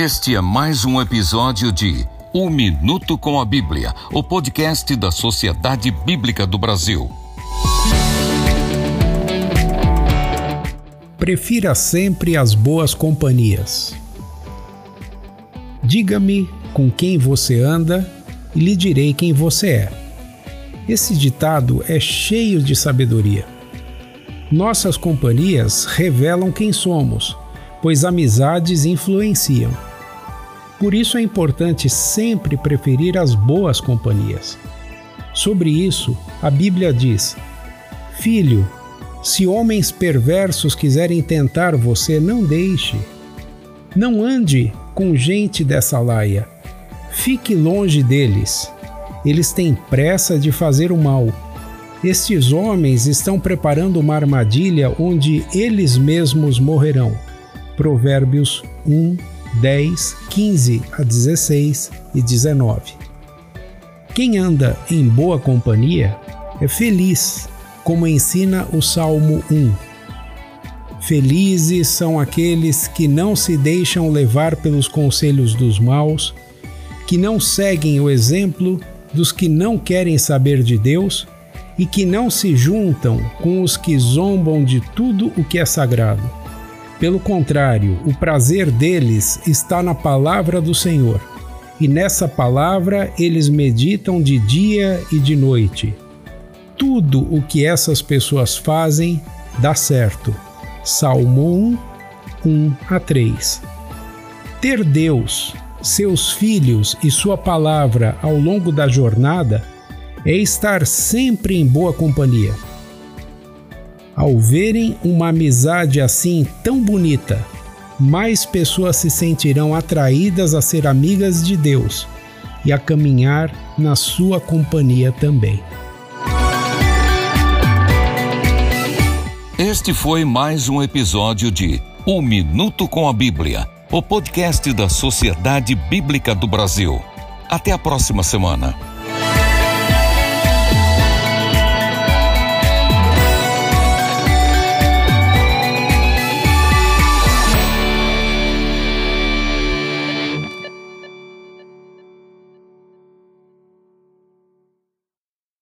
Este é mais um episódio de Um Minuto com a Bíblia, o podcast da Sociedade Bíblica do Brasil. Prefira sempre as boas companhias. Diga-me com quem você anda e lhe direi quem você é. Esse ditado é cheio de sabedoria. Nossas companhias revelam quem somos, pois amizades influenciam. Por isso é importante sempre preferir as boas companhias. Sobre isso, a Bíblia diz: Filho, se homens perversos quiserem tentar você, não deixe. Não ande com gente dessa laia. Fique longe deles. Eles têm pressa de fazer o mal estes homens estão preparando uma armadilha onde eles mesmos morrerão. Provérbios 1, 10, 15 a 16 e 19. Quem anda em boa companhia é feliz, como ensina o Salmo 1. Felizes são aqueles que não se deixam levar pelos conselhos dos maus, que não seguem o exemplo dos que não querem saber de Deus e que não se juntam com os que zombam de tudo o que é sagrado. Pelo contrário, o prazer deles está na palavra do Senhor, e nessa palavra eles meditam de dia e de noite. Tudo o que essas pessoas fazem dá certo. Salmo 1, 1 a 3. Ter Deus, seus filhos e sua palavra ao longo da jornada é estar sempre em boa companhia. Ao verem uma amizade assim tão bonita, mais pessoas se sentirão atraídas a ser amigas de Deus e a caminhar na sua companhia também. Este foi mais um episódio de Um Minuto com a Bíblia, o podcast da Sociedade Bíblica do Brasil. Até a próxima semana.